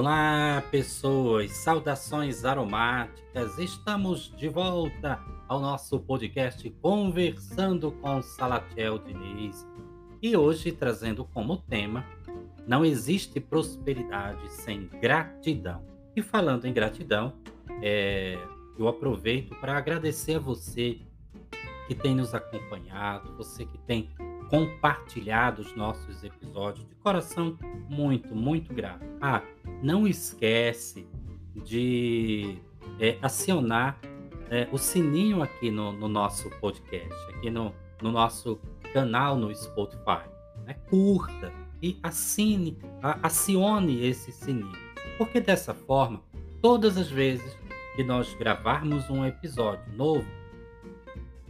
Olá, pessoas, saudações aromáticas. Estamos de volta ao nosso podcast Conversando com Salatiel Diniz. E hoje trazendo como tema: Não existe prosperidade sem gratidão. E falando em gratidão, é, eu aproveito para agradecer a você que tem nos acompanhado, você que tem compartilhado os nossos episódios de coração muito, muito grato. Ah, não esquece de é, acionar é, o sininho aqui no, no, nosso podcast, aqui no, no nosso canal no Spotify. Né? Curta e assine, a, acione esse sininho, porque dessa forma, todas as vezes que nós gravarmos um episódio novo,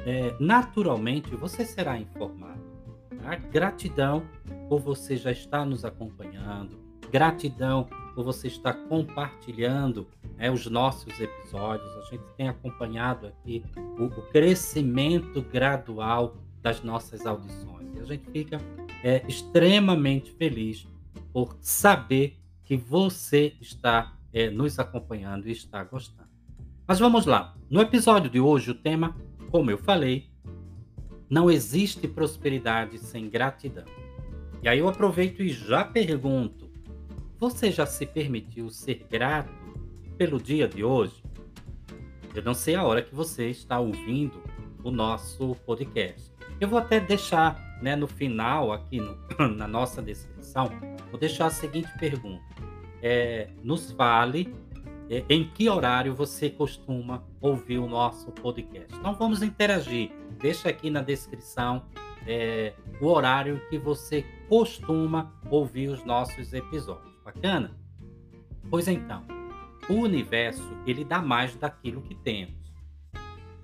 é, naturalmente você será informado. Gratidão por você já estar nos acompanhando, gratidão por você estar compartilhando né, os nossos episódios. A gente tem acompanhado aqui o, o crescimento gradual das nossas audições. E a gente fica é, extremamente feliz por saber que você está é, nos acompanhando e está gostando. Mas vamos lá. No episódio de hoje, o tema, como eu falei, não existe prosperidade sem gratidão. E aí eu aproveito e já pergunto: você já se permitiu ser grato pelo dia de hoje? Eu não sei a hora que você está ouvindo o nosso podcast. Eu vou até deixar né, no final, aqui no, na nossa descrição, vou deixar a seguinte pergunta. É, nos fale é, em que horário você costuma ouvir o nosso podcast. Então vamos interagir. Deixa aqui na descrição é, o horário que você costuma ouvir os nossos episódios. Bacana? Pois então, o universo ele dá mais daquilo que temos.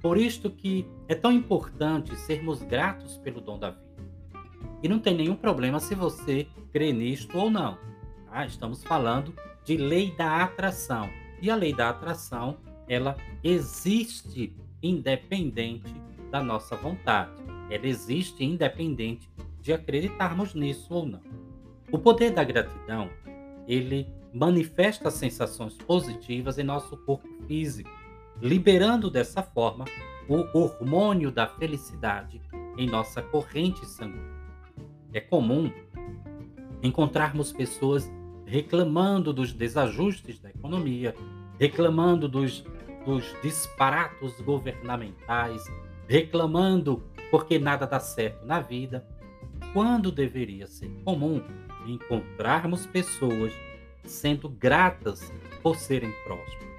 Por isto que é tão importante sermos gratos pelo dom da vida. E não tem nenhum problema se você crê nisto ou não. Tá? Estamos falando de lei da atração e a lei da atração, ela existe independente da nossa vontade. Ela existe independente de acreditarmos nisso ou não. O poder da gratidão, ele manifesta sensações positivas em nosso corpo físico, liberando dessa forma o hormônio da felicidade em nossa corrente sanguínea. É comum encontrarmos pessoas reclamando dos desajustes da economia, reclamando dos, dos disparatos governamentais, reclamando porque nada dá certo na vida, quando deveria ser comum encontrarmos pessoas sendo gratas por serem prósperas.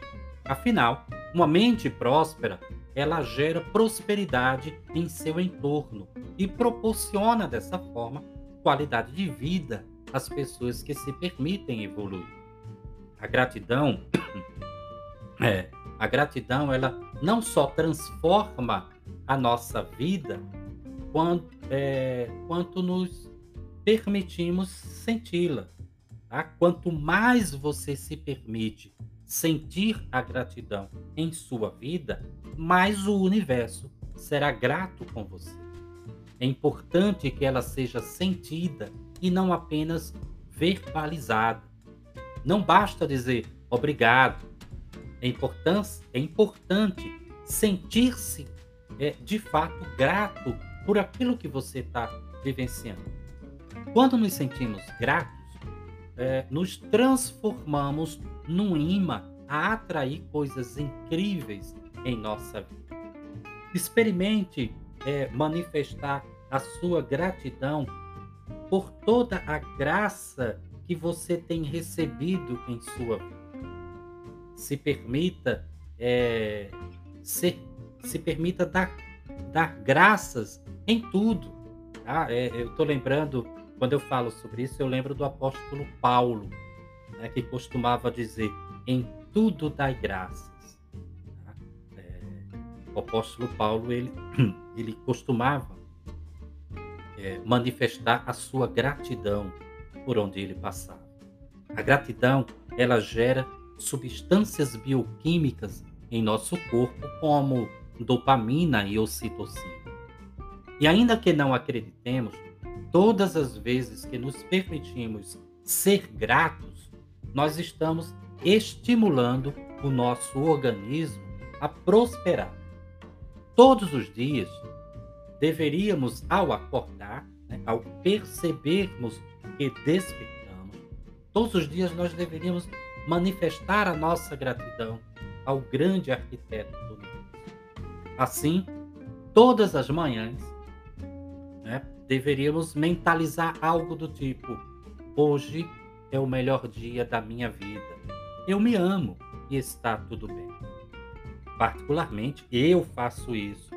Afinal, uma mente próspera, ela gera prosperidade em seu entorno e proporciona dessa forma qualidade de vida às pessoas que se permitem evoluir. A gratidão é, a gratidão ela não só transforma a nossa vida, quanto, é, quanto nos permitimos senti-la. Tá? Quanto mais você se permite sentir a gratidão em sua vida, mais o universo será grato com você. É importante que ela seja sentida e não apenas verbalizada. Não basta dizer obrigado, é, é importante sentir-se é, de fato grato por aquilo que você está vivenciando. Quando nos sentimos gratos, é, nos transformamos num imã a atrair coisas incríveis em nossa vida. Experimente é, manifestar a sua gratidão por toda a graça que você tem recebido em sua vida. se permita é, ser, se permita dar, dar graças em tudo. Tá? É, eu estou lembrando, quando eu falo sobre isso, eu lembro do apóstolo Paulo, né, que costumava dizer: em tudo dai graças. Tá? É, o apóstolo Paulo ele, ele costumava é, manifestar a sua gratidão por onde ele passava. A gratidão ela gera substâncias bioquímicas em nosso corpo, como dopamina e ocitocina. E ainda que não acreditemos, todas as vezes que nos permitimos ser gratos, nós estamos estimulando o nosso organismo a prosperar. Todos os dias, deveríamos, ao acordar, né, ao percebermos que despertamos, todos os dias nós deveríamos manifestar a nossa gratidão ao grande arquiteto do universo. Assim, todas as manhãs, né, deveríamos mentalizar algo do tipo: hoje é o melhor dia da minha vida. Eu me amo e está tudo bem. Particularmente, eu faço isso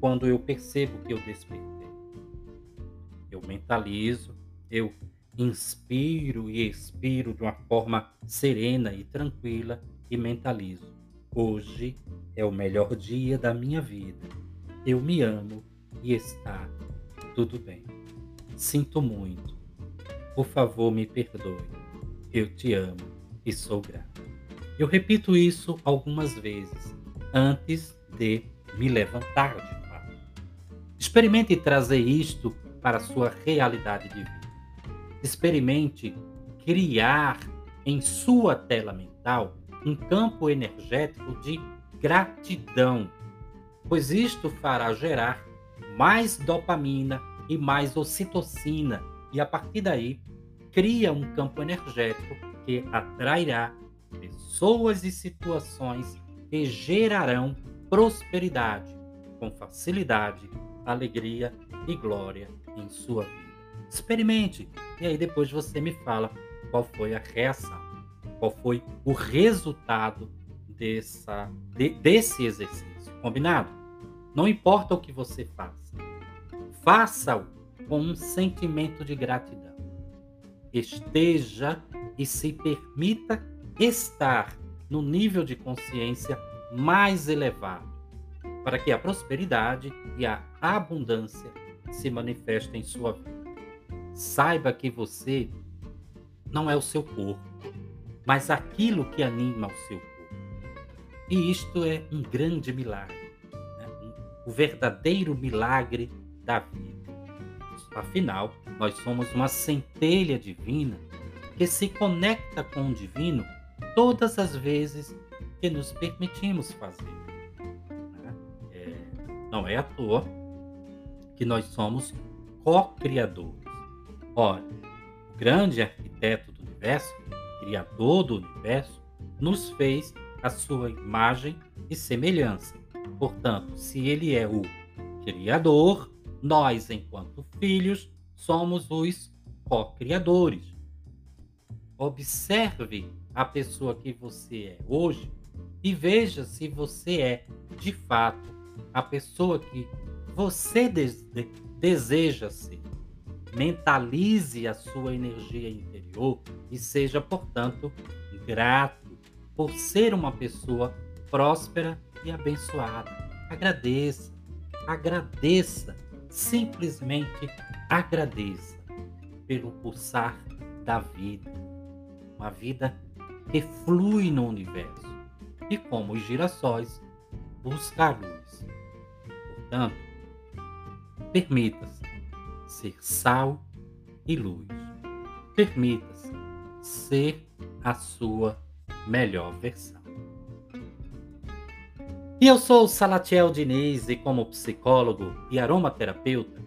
quando eu percebo que eu despertei. Eu mentalizo, eu inspiro e expiro de uma forma serena e tranquila e mentalizo. Hoje é o melhor dia da minha vida. Eu me amo e está tudo bem. Sinto muito. Por favor, me perdoe. Eu te amo e sou grato. Eu repito isso algumas vezes antes de me levantar de fato. Experimente trazer isto para a sua realidade de vida. Experimente criar em sua tela mental um campo energético de gratidão, pois isto fará gerar mais dopamina e mais ocitocina, e a partir daí cria um campo energético que atrairá pessoas e situações que gerarão prosperidade com facilidade, alegria e glória em sua vida. Experimente e aí depois você me fala qual foi a reação, qual foi o resultado dessa, de, desse exercício. Combinado? Não importa o que você faça, faça-o com um sentimento de gratidão. Esteja e se permita estar no nível de consciência mais elevado, para que a prosperidade e a abundância se manifestem em sua vida. Saiba que você não é o seu corpo, mas aquilo que anima o seu corpo. E isto é um grande milagre, né? o verdadeiro milagre da vida. Afinal, nós somos uma centelha divina que se conecta com o divino todas as vezes que nos permitimos fazer. Né? É, não é à toa que nós somos co-criadores. Ora, o grande arquiteto do universo, criador do universo, nos fez a sua imagem e semelhança. Portanto, se ele é o criador, nós, enquanto filhos, somos os co-criadores. Observe a pessoa que você é hoje e veja se você é, de fato, a pessoa que você deseja ser mentalize a sua energia e seja, portanto, grato por ser uma pessoa próspera e abençoada. Agradeça, agradeça, simplesmente agradeça pelo pulsar da vida. Uma vida que flui no universo e, como os girassóis, busca a luz. Portanto, permita-se ser sal e luz. Permita-se ser a sua melhor versão. E eu sou Salatiel Diniz e como psicólogo e aromaterapeuta,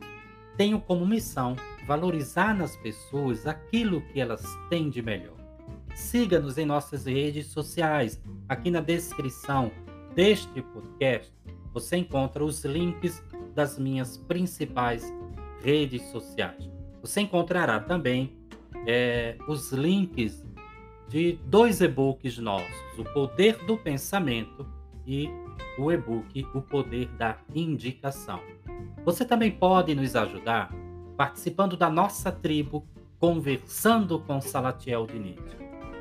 tenho como missão valorizar nas pessoas aquilo que elas têm de melhor. Siga-nos em nossas redes sociais. Aqui na descrição deste podcast você encontra os links das minhas principais redes sociais. Você encontrará também é, os links de dois e-books nossos: O Poder do Pensamento e o e-book O Poder da Indicação. Você também pode nos ajudar participando da nossa tribo Conversando com Salatiel Diniz.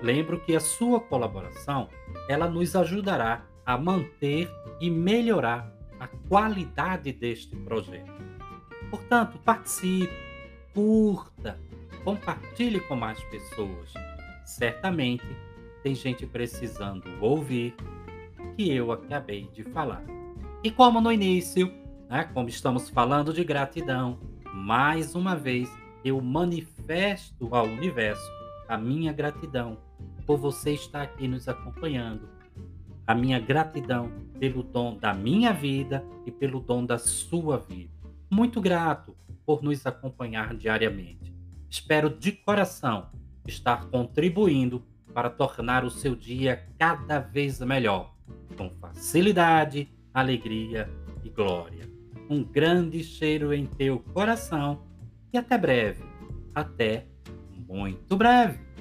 Lembro que a sua colaboração ela nos ajudará a manter e melhorar a qualidade deste projeto. Portanto, participe, curta, compartilhe com mais pessoas. Certamente tem gente precisando ouvir que eu acabei de falar. E como no início, né, como estamos falando de gratidão, mais uma vez eu manifesto ao universo a minha gratidão por você estar aqui nos acompanhando. A minha gratidão pelo dom da minha vida e pelo dom da sua vida. Muito grato por nos acompanhar diariamente. Espero de coração estar contribuindo para tornar o seu dia cada vez melhor, com facilidade, alegria e glória. Um grande cheiro em teu coração e até breve. Até muito breve.